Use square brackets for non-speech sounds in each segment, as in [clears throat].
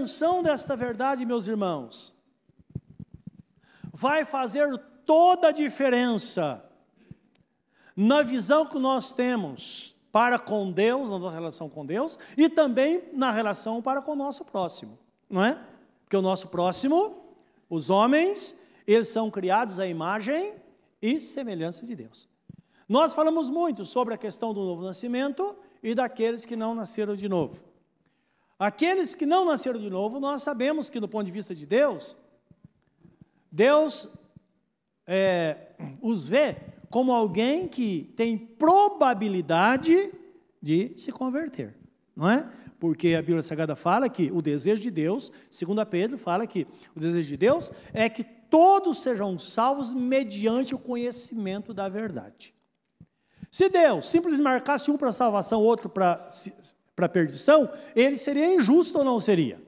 compreensão desta verdade, meus irmãos, vai fazer toda a diferença na visão que nós temos para com Deus, na nossa relação com Deus, e também na relação para com o nosso próximo, não é? Porque o nosso próximo, os homens, eles são criados à imagem e semelhança de Deus. Nós falamos muito sobre a questão do novo nascimento e daqueles que não nasceram de novo. Aqueles que não nasceram de novo, nós sabemos que, do ponto de vista de Deus, Deus é, os vê como alguém que tem probabilidade de se converter, não é? Porque a Bíblia Sagrada fala que o desejo de Deus, segundo Pedro, fala que o desejo de Deus é que todos sejam salvos mediante o conhecimento da verdade. Se Deus simplesmente marcasse um para salvação, outro para para perdição, ele seria injusto ou não seria?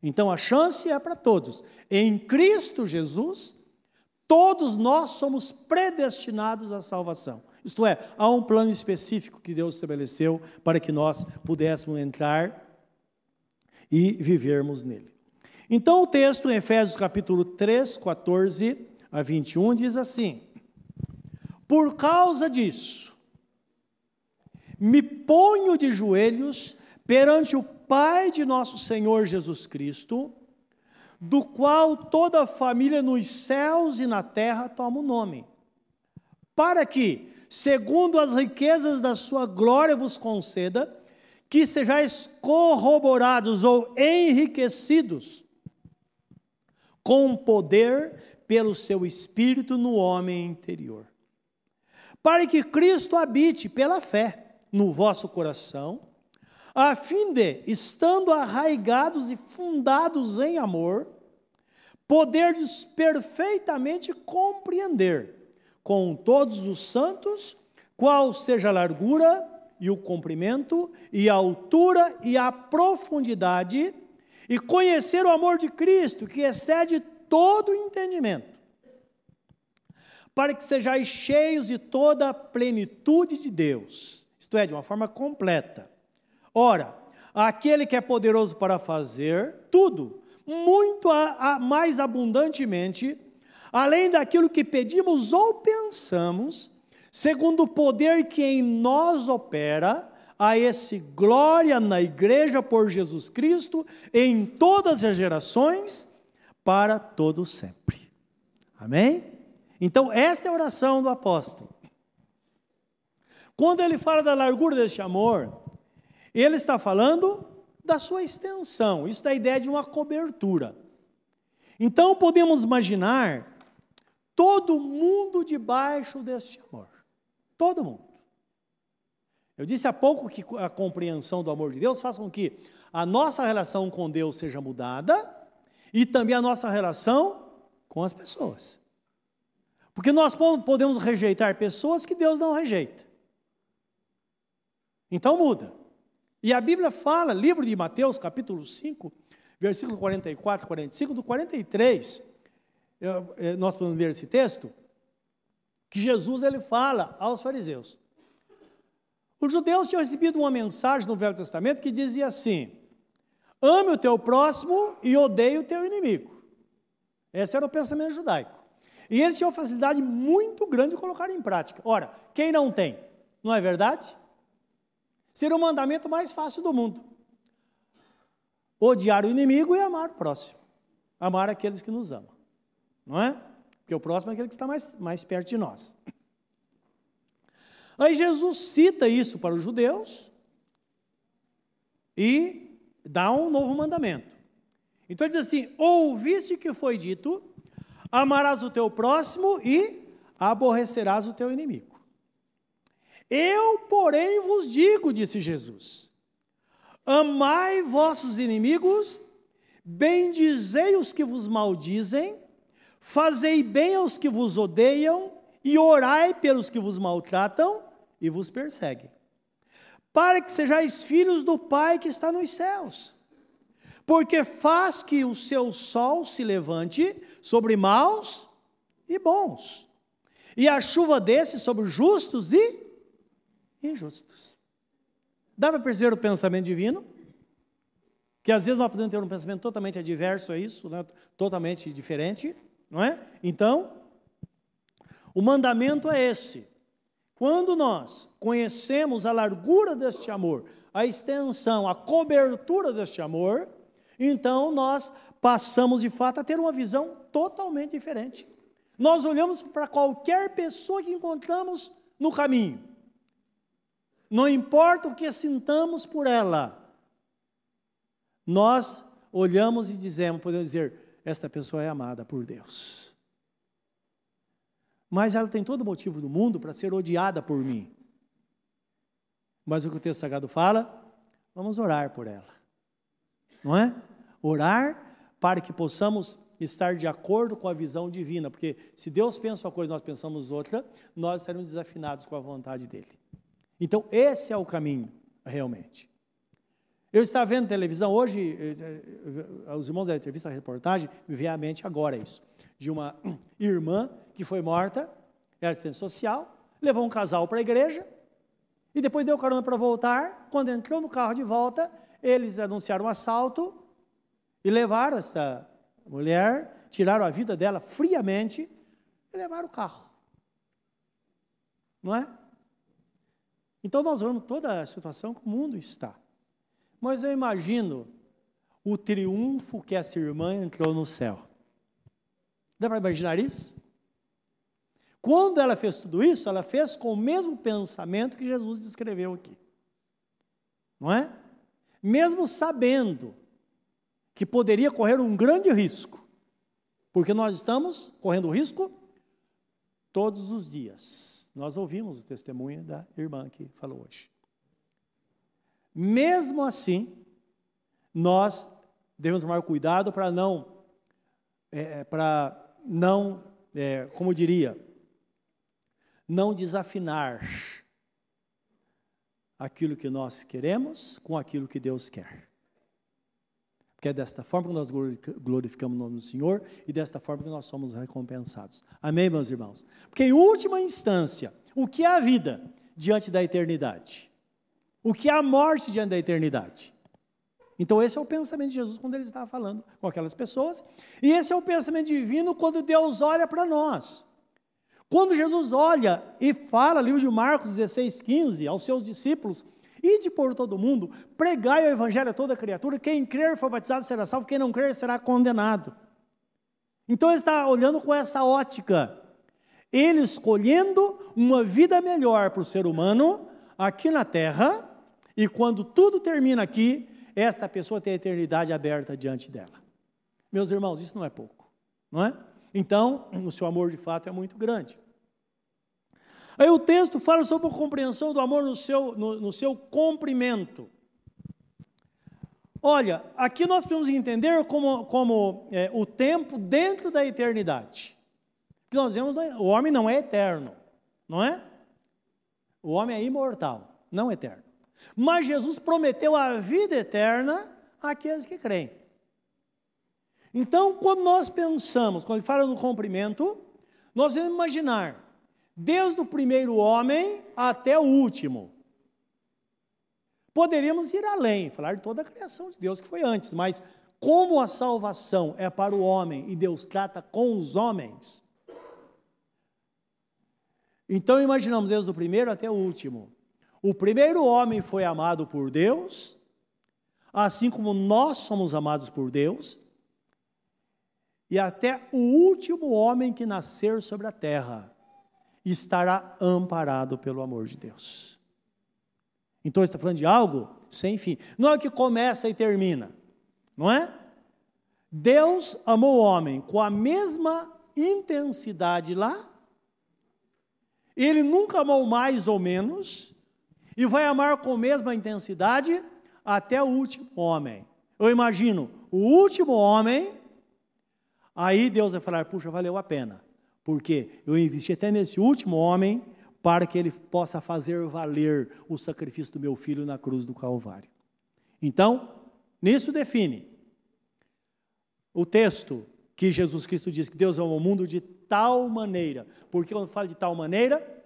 Então a chance é para todos. Em Cristo Jesus, todos nós somos predestinados à salvação. Isto é, há um plano específico que Deus estabeleceu para que nós pudéssemos entrar e vivermos nele. Então o texto em Efésios capítulo 3, 14 a 21 diz assim: por causa disso, me ponho de joelhos perante o Pai de nosso Senhor Jesus Cristo, do qual toda a família nos céus e na terra toma o nome, para que, segundo as riquezas da sua glória, vos conceda que sejais corroborados ou enriquecidos com poder pelo seu espírito no homem interior para que Cristo habite pela fé no vosso coração, a fim de, estando arraigados e fundados em amor, poderdes perfeitamente compreender com todos os santos qual seja a largura e o comprimento e a altura e a profundidade e conhecer o amor de Cristo que excede todo o entendimento para que sejais cheios de toda a plenitude de Deus, isto é, de uma forma completa. Ora, aquele que é poderoso para fazer tudo, muito a, a, mais abundantemente, além daquilo que pedimos ou pensamos, segundo o poder que em nós opera, a esse glória na igreja por Jesus Cristo em todas as gerações, para todo sempre. Amém? Então, esta é a oração do apóstolo. Quando ele fala da largura deste amor, ele está falando da sua extensão. Isso dá a ideia de uma cobertura. Então, podemos imaginar todo mundo debaixo deste amor. Todo mundo. Eu disse há pouco que a compreensão do amor de Deus faz com que a nossa relação com Deus seja mudada e também a nossa relação com as pessoas. Porque nós podemos rejeitar pessoas que Deus não rejeita. Então muda. E a Bíblia fala, livro de Mateus, capítulo 5, versículo 44, 45, do 43, eu, eh, nós podemos ler esse texto, que Jesus ele fala aos fariseus. Os judeus tinham recebido uma mensagem no Velho Testamento que dizia assim: ame o teu próximo e odeie o teu inimigo. Esse era o pensamento judaico. E eles tinham facilidade muito grande de colocar em prática. Ora, quem não tem? Não é verdade? Seria o mandamento mais fácil do mundo. Odiar o inimigo e amar o próximo. Amar aqueles que nos amam. Não é? Porque o próximo é aquele que está mais, mais perto de nós. Aí Jesus cita isso para os judeus e dá um novo mandamento. Então ele diz assim: Ouviste que foi dito, Amarás o teu próximo e aborrecerás o teu inimigo. Eu, porém, vos digo, disse Jesus: amai vossos inimigos, bendizei os que vos maldizem, fazei bem aos que vos odeiam, e orai pelos que vos maltratam e vos perseguem, para que sejais filhos do Pai que está nos céus. Porque faz que o seu sol se levante sobre maus e bons, e a chuva desce sobre justos e injustos. Dá para perceber o pensamento divino? Porque às vezes nós podemos ter um pensamento totalmente adverso a isso, né? totalmente diferente, não é? Então, o mandamento é esse. Quando nós conhecemos a largura deste amor, a extensão, a cobertura deste amor, então nós passamos de fato a ter uma visão totalmente diferente. Nós olhamos para qualquer pessoa que encontramos no caminho. Não importa o que sintamos por ela, nós olhamos e dizemos, podemos dizer, esta pessoa é amada por Deus. Mas ela tem todo o motivo do mundo para ser odiada por mim. Mas o que o texto sagrado fala, vamos orar por ela. Não é? Orar para que possamos estar de acordo com a visão divina, porque se Deus pensa uma coisa e nós pensamos outra, nós estaremos desafinados com a vontade dele. Então, esse é o caminho, realmente. Eu estava vendo televisão hoje, eh, eh, os irmãos da entrevista, a reportagem, me veio à mente agora isso, de uma [clears throat] irmã que foi morta, era assistente social, levou um casal para a igreja, e depois deu carona para voltar, quando entrou no carro de volta, eles anunciaram um assalto, e levaram esta mulher, tiraram a vida dela friamente e levaram o carro. Não é? Então nós vemos toda a situação que o mundo está. Mas eu imagino o triunfo que essa irmã entrou no céu. Dá para imaginar isso? Quando ela fez tudo isso, ela fez com o mesmo pensamento que Jesus descreveu aqui. Não é? Mesmo sabendo que poderia correr um grande risco, porque nós estamos correndo risco todos os dias. Nós ouvimos o testemunho da irmã que falou hoje. Mesmo assim, nós devemos tomar cuidado para não, é, para não, é, como diria, não desafinar aquilo que nós queremos com aquilo que Deus quer. Porque é desta forma que nós glorificamos o nome do Senhor e desta forma que nós somos recompensados. Amém, meus irmãos? Porque, em última instância, o que é a vida diante da eternidade? O que é a morte diante da eternidade? Então, esse é o pensamento de Jesus quando ele estava falando com aquelas pessoas, e esse é o pensamento divino quando Deus olha para nós. Quando Jesus olha e fala, livro de Marcos 16, 15, aos seus discípulos, Ide por todo mundo, pregai o evangelho a toda criatura, quem crer for batizado será salvo, quem não crer será condenado. Então ele está olhando com essa ótica. Ele escolhendo uma vida melhor para o ser humano aqui na terra, e quando tudo termina aqui, esta pessoa tem a eternidade aberta diante dela. Meus irmãos, isso não é pouco, não é? Então, o seu amor de fato é muito grande. Aí o texto fala sobre a compreensão do amor no seu, no, no seu comprimento. Olha, aqui nós podemos entender como, como é, o tempo dentro da eternidade. Nós vemos, o homem não é eterno, não é? O homem é imortal, não eterno. Mas Jesus prometeu a vida eterna àqueles que creem. Então, quando nós pensamos, quando ele fala no comprimento, nós vamos imaginar desde o primeiro homem até o último. Poderíamos ir além, falar de toda a criação de Deus que foi antes, mas como a salvação é para o homem e Deus trata com os homens, então imaginamos desde o primeiro até o último. O primeiro homem foi amado por Deus, assim como nós somos amados por Deus, e até o último homem que nascer sobre a terra estará amparado pelo amor de Deus. Então está falando de algo sem fim. Não é que começa e termina, não é? Deus amou o homem com a mesma intensidade lá. Ele nunca amou mais ou menos e vai amar com a mesma intensidade até o último homem. Eu imagino o último homem, aí Deus vai falar: puxa, valeu a pena porque eu investi até nesse último homem para que ele possa fazer valer o sacrifício do meu filho na cruz do Calvário. Então, nisso define o texto que Jesus Cristo diz que Deus ama o mundo de tal maneira, porque quando fala de tal maneira,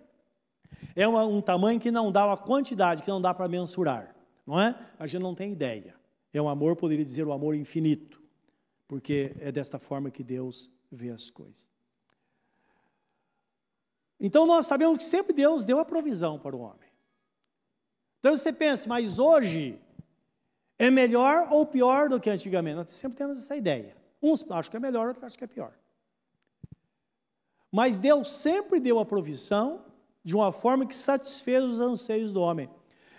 é uma, um tamanho que não dá uma quantidade, que não dá para mensurar, não é? A gente não tem ideia. É um amor, poderia dizer, o um amor infinito, porque é desta forma que Deus vê as coisas. Então nós sabemos que sempre Deus deu a provisão para o homem. Então você pensa, mas hoje é melhor ou pior do que antigamente? Nós sempre temos essa ideia. Uns acham que é melhor, outros acham que é pior. Mas Deus sempre deu a provisão de uma forma que satisfez os anseios do homem.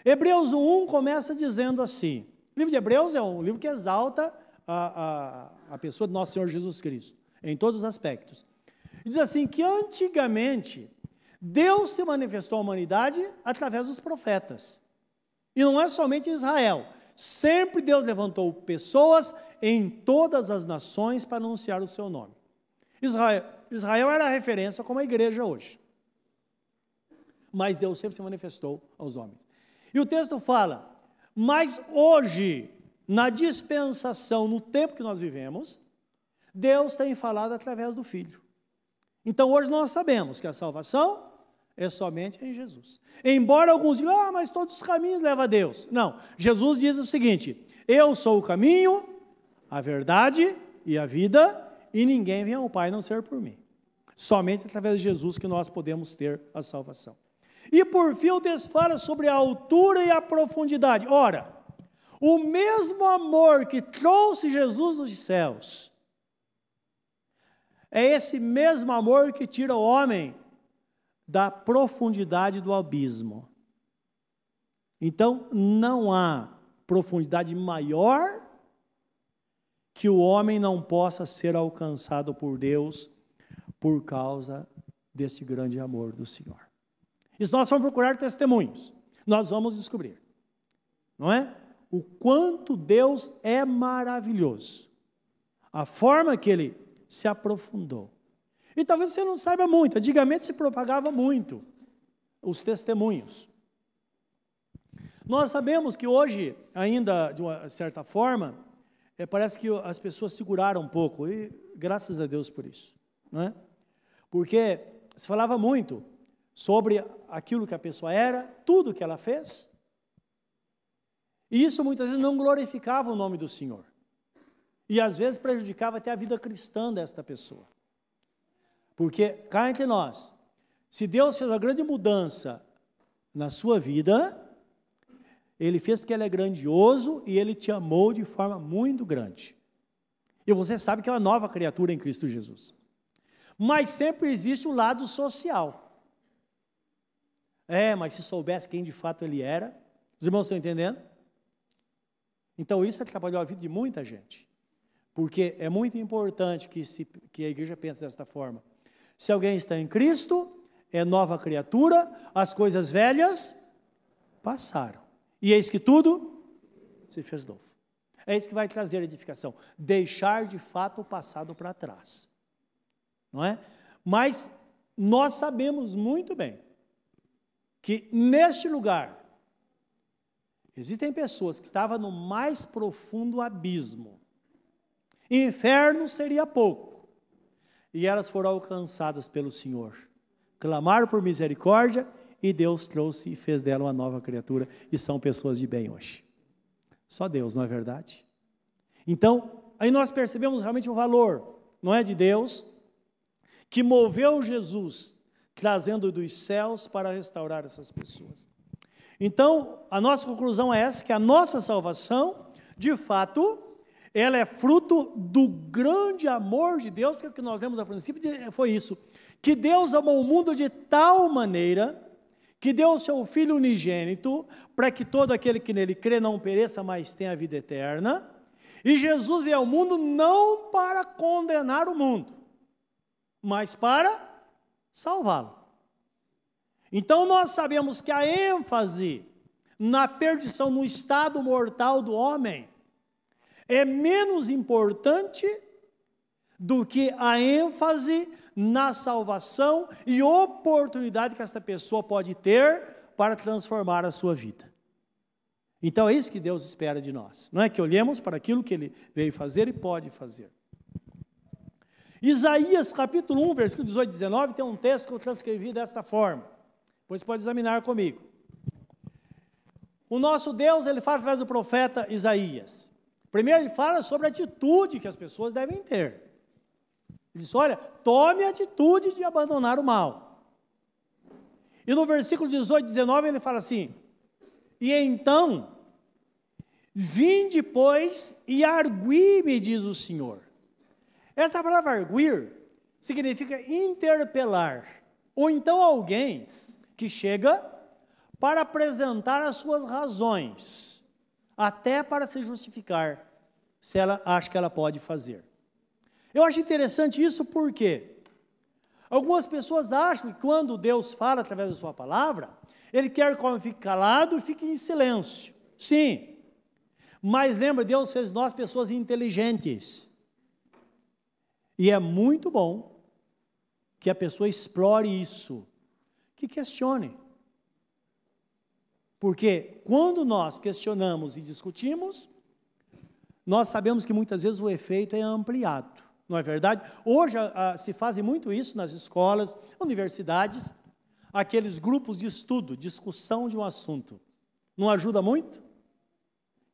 Hebreus 1 começa dizendo assim: o livro de Hebreus é um livro que exalta a, a, a pessoa do nosso Senhor Jesus Cristo, em todos os aspectos. Diz assim: que antigamente Deus se manifestou à humanidade através dos profetas. E não é somente Israel. Sempre Deus levantou pessoas em todas as nações para anunciar o seu nome. Israel, Israel era a referência como a igreja hoje. Mas Deus sempre se manifestou aos homens. E o texto fala: Mas hoje, na dispensação, no tempo que nós vivemos, Deus tem falado através do Filho. Então hoje nós sabemos que a salvação é somente em Jesus. Embora alguns digam, ah, mas todos os caminhos levam a Deus. Não, Jesus diz o seguinte: Eu sou o caminho, a verdade e a vida, e ninguém vem ao Pai não ser por mim. Somente através de Jesus que nós podemos ter a salvação. E por fim, o texto fala sobre a altura e a profundidade. Ora, o mesmo amor que trouxe Jesus dos céus, é esse mesmo amor que tira o homem da profundidade do abismo. Então, não há profundidade maior que o homem não possa ser alcançado por Deus por causa desse grande amor do Senhor. E nós vamos procurar testemunhos, nós vamos descobrir, não é? O quanto Deus é maravilhoso, a forma que ele se aprofundou. E talvez você não saiba muito, antigamente se propagava muito os testemunhos. Nós sabemos que hoje, ainda de uma certa forma, é, parece que as pessoas seguraram um pouco, e graças a Deus por isso. Não é? Porque se falava muito sobre aquilo que a pessoa era, tudo que ela fez, e isso muitas vezes não glorificava o nome do Senhor. E às vezes prejudicava até a vida cristã desta pessoa. Porque, cá entre nós, se Deus fez uma grande mudança na sua vida, Ele fez porque Ele é grandioso e Ele te amou de forma muito grande. E você sabe que é uma nova criatura em Cristo Jesus. Mas sempre existe um lado social. É, mas se soubesse quem de fato ele era, os irmãos estão entendendo? Então isso atrapalhou a vida de muita gente. Porque é muito importante que, se, que a igreja pense desta forma. Se alguém está em Cristo, é nova criatura, as coisas velhas passaram. E eis que tudo se fez novo. É isso que vai trazer edificação. Deixar de fato o passado para trás. Não é? Mas nós sabemos muito bem que neste lugar existem pessoas que estavam no mais profundo abismo. Inferno seria pouco e elas foram alcançadas pelo Senhor. Clamaram por misericórdia e Deus trouxe e fez dela uma nova criatura e são pessoas de bem hoje. Só Deus, não é verdade? Então, aí nós percebemos realmente o valor, não é de Deus, que moveu Jesus, trazendo dos céus para restaurar essas pessoas. Então, a nossa conclusão é essa, que a nossa salvação, de fato, ela é fruto do grande amor de Deus, que é o que nós vemos a princípio foi isso, que Deus amou o mundo de tal maneira que deu o seu Filho unigênito, para que todo aquele que nele crê não pereça, mas tenha a vida eterna. E Jesus veio ao mundo não para condenar o mundo, mas para salvá-lo. Então nós sabemos que a ênfase na perdição, no estado mortal do homem, é menos importante do que a ênfase na salvação e oportunidade que essa pessoa pode ter para transformar a sua vida. Então é isso que Deus espera de nós, não é que olhemos para aquilo que Ele veio fazer e pode fazer. Isaías capítulo 1, versículo 18 e 19, tem um texto que eu transcrevi desta forma, pois pode examinar comigo. O nosso Deus, ele fala através do profeta Isaías. Primeiro, ele fala sobre a atitude que as pessoas devem ter. Ele diz: olha, tome a atitude de abandonar o mal. E no versículo 18, 19, ele fala assim: E então, vinde, pois, e argui-me, diz o Senhor. Essa palavra arguir significa interpelar, ou então alguém que chega para apresentar as suas razões, até para se justificar, se ela acha que ela pode fazer. Eu acho interessante isso porque algumas pessoas acham que quando Deus fala através da sua palavra, ele quer que o homem fique calado e fique em silêncio. Sim. Mas lembra, Deus fez nós pessoas inteligentes. E é muito bom que a pessoa explore isso, que questione. Porque quando nós questionamos e discutimos, nós sabemos que muitas vezes o efeito é ampliado, não é verdade? Hoje a, a, se faz muito isso nas escolas, universidades, aqueles grupos de estudo, discussão de um assunto. Não ajuda muito?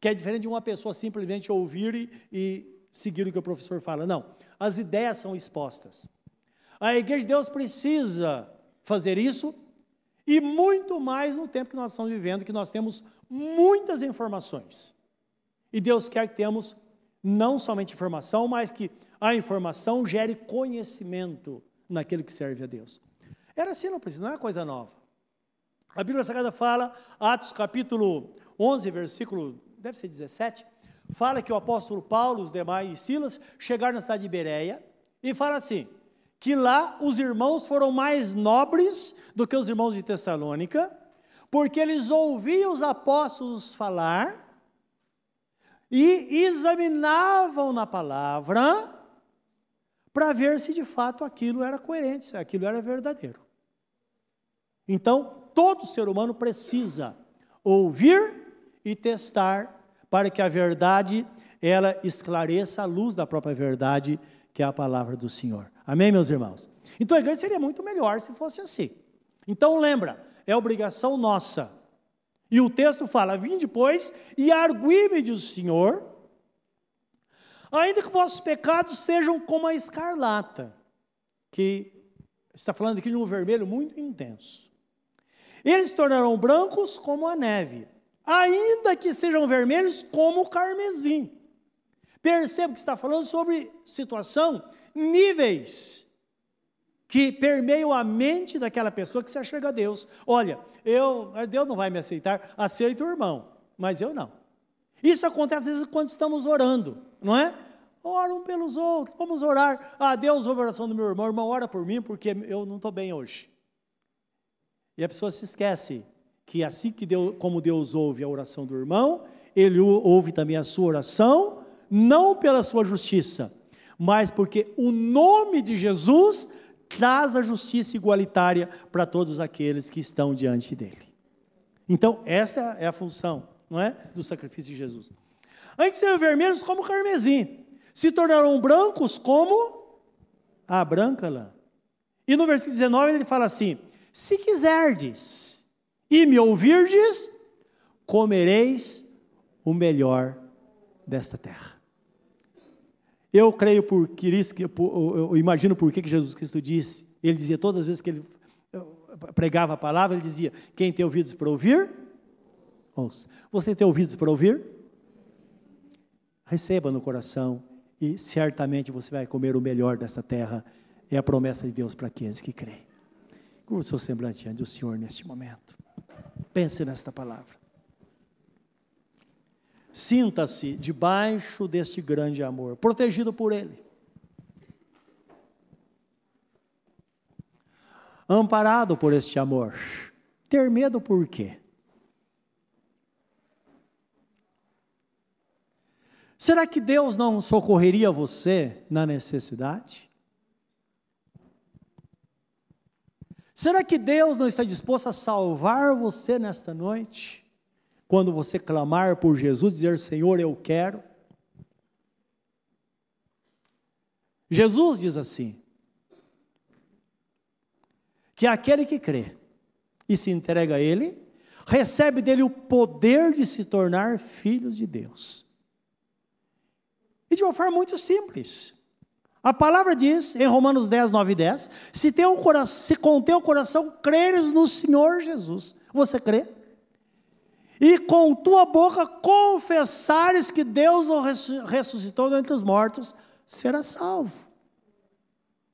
Que é diferente de uma pessoa simplesmente ouvir e, e seguir o que o professor fala. Não, as ideias são expostas. A Igreja de Deus precisa fazer isso e muito mais no tempo que nós estamos vivendo, que nós temos muitas informações. E Deus quer que tenhamos não somente informação, mas que a informação gere conhecimento naquele que serve a Deus. Era assim, não precisa, não é coisa nova. A Bíblia Sagrada fala, Atos capítulo 11, versículo, deve ser 17, fala que o apóstolo Paulo, os demais e Silas chegaram na cidade de Bereia e fala assim: que lá os irmãos foram mais nobres do que os irmãos de Tessalônica, porque eles ouviam os apóstolos falar e examinavam na palavra para ver se de fato aquilo era coerente, se aquilo era verdadeiro. Então, todo ser humano precisa ouvir e testar para que a verdade ela esclareça a luz da própria verdade, que é a palavra do Senhor. Amém, meus irmãos? Então a igreja seria muito melhor se fosse assim. Então lembra, é obrigação nossa. E o texto fala: Vim depois e arguí-me, diz o Senhor, ainda que vossos pecados sejam como a escarlata, que está falando aqui de um vermelho muito intenso. Eles se tornarão brancos como a neve, ainda que sejam vermelhos como o carmesim. Perceba que está falando sobre situação níveis que permeiam a mente daquela pessoa que se achega a Deus. Olha, eu, Deus não vai me aceitar, aceita o irmão, mas eu não. Isso acontece às vezes quando estamos orando, não é? Oram pelos outros, vamos orar. Ah, Deus ouve a oração do meu irmão, irmão, ora por mim porque eu não estou bem hoje. E a pessoa se esquece que assim que Deus, como Deus ouve a oração do irmão, Ele ouve também a sua oração, não pela sua justiça, mas porque o nome de Jesus traz a justiça igualitária para todos aqueles que estão diante dele. Então, essa é a função, não é? Do sacrifício de Jesus. Antes eram vermelhos como carmesim, se tornaram brancos como a branca lã. E no versículo 19 ele fala assim: Se quiserdes e me ouvirdes, comereis o melhor desta terra. Eu creio por Cristo, eu imagino por que Jesus Cristo disse, ele dizia todas as vezes que ele pregava a palavra, ele dizia: Quem tem ouvidos para ouvir, ouça. Você tem ouvidos para ouvir? Receba no coração e certamente você vai comer o melhor dessa terra. É a promessa de Deus para aqueles que creem. Curva o seu semblante ante o Senhor neste momento. Pense nesta palavra. Sinta-se debaixo deste grande amor, protegido por Ele. Amparado por este amor. Ter medo por quê? Será que Deus não socorreria você na necessidade? Será que Deus não está disposto a salvar você nesta noite? Quando você clamar por Jesus, dizer: Senhor, eu quero. Jesus diz assim: que aquele que crê e se entrega a Ele, recebe dele o poder de se tornar filhos de Deus. E de uma forma muito simples. A palavra diz, em Romanos 10, 9 e 10, se, teu coração, se com teu coração creres no Senhor Jesus, você crê? E com tua boca confessares que Deus o ressuscitou dentre os mortos, será salvo.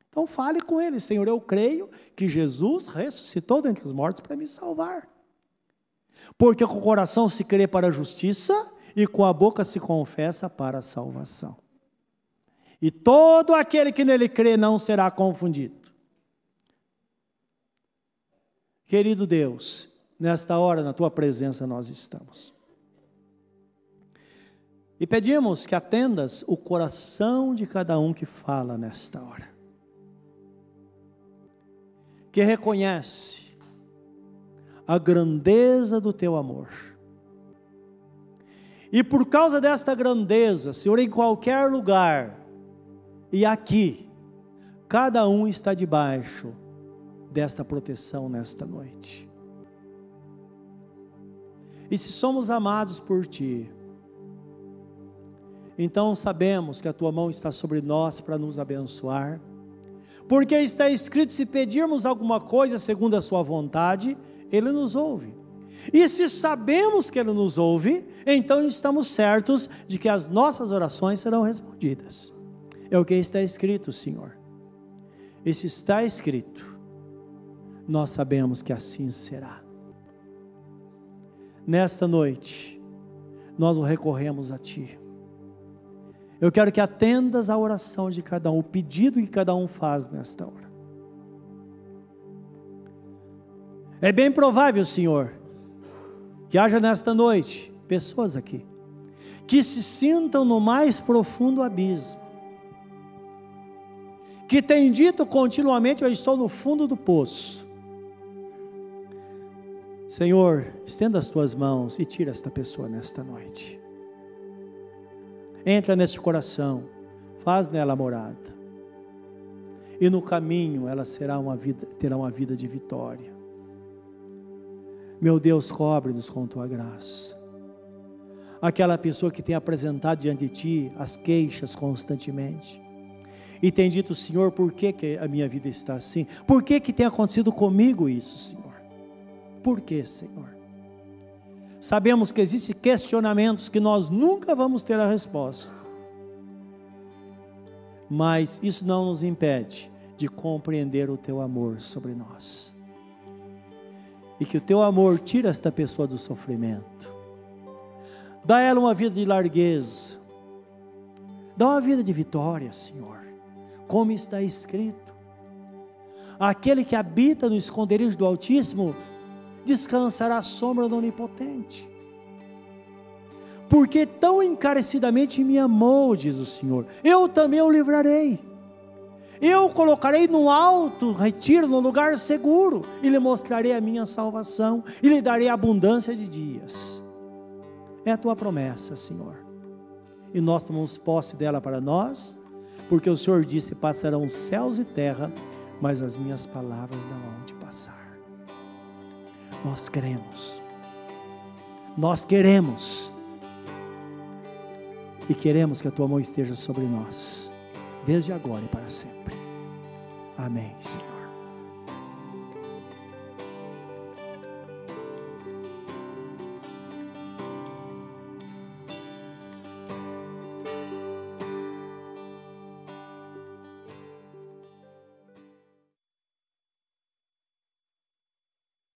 Então fale com ele, Senhor, eu creio que Jesus ressuscitou dentre os mortos para me salvar. Porque com o coração se crê para a justiça e com a boca se confessa para a salvação. E todo aquele que nele crê não será confundido. Querido Deus, nesta hora, na tua presença, nós estamos. E pedimos que atendas o coração de cada um que fala nesta hora. Que reconhece a grandeza do teu amor. E por causa desta grandeza, Senhor, em qualquer lugar, e aqui, cada um está debaixo desta proteção nesta noite. E se somos amados por Ti, então sabemos que a Tua mão está sobre nós para nos abençoar, porque está escrito: se pedirmos alguma coisa segundo a Sua vontade, Ele nos ouve. E se sabemos que Ele nos ouve, então estamos certos de que as nossas orações serão respondidas. É o que está escrito, Senhor. E se está escrito, nós sabemos que assim será. Nesta noite, nós o recorremos a Ti. Eu quero que atendas a oração de cada um, o pedido que cada um faz nesta hora. É bem provável, Senhor, que haja nesta noite pessoas aqui que se sintam no mais profundo abismo, que têm dito continuamente: Eu estou no fundo do poço. Senhor, estenda as tuas mãos e tira esta pessoa nesta noite. Entra neste coração, faz nela morada. E no caminho ela será uma vida, terá uma vida de vitória. Meu Deus, cobre-nos com tua graça. Aquela pessoa que tem apresentado diante de ti as queixas constantemente e tem dito, Senhor, por que, que a minha vida está assim? Por que, que tem acontecido comigo isso, Senhor? Por que, Senhor? Sabemos que existem questionamentos que nós nunca vamos ter a resposta. Mas isso não nos impede de compreender o teu amor sobre nós. E que o teu amor tire esta pessoa do sofrimento. Dá a ela uma vida de largueza. Dá uma vida de vitória, Senhor como está escrito. Aquele que habita no esconderijo do Altíssimo descansará à sombra do Onipotente. Porque tão encarecidamente me amou, diz o Senhor, eu também o livrarei. Eu o colocarei no alto retiro, no lugar seguro, e lhe mostrarei a minha salvação, e lhe darei abundância de dias. É a tua promessa, Senhor. E nós tomamos posse dela para nós porque o Senhor disse: passarão céus e terra, mas as minhas palavras não hão de passar. Nós queremos, nós queremos, e queremos que a tua mão esteja sobre nós, desde agora e para sempre. Amém, Senhor.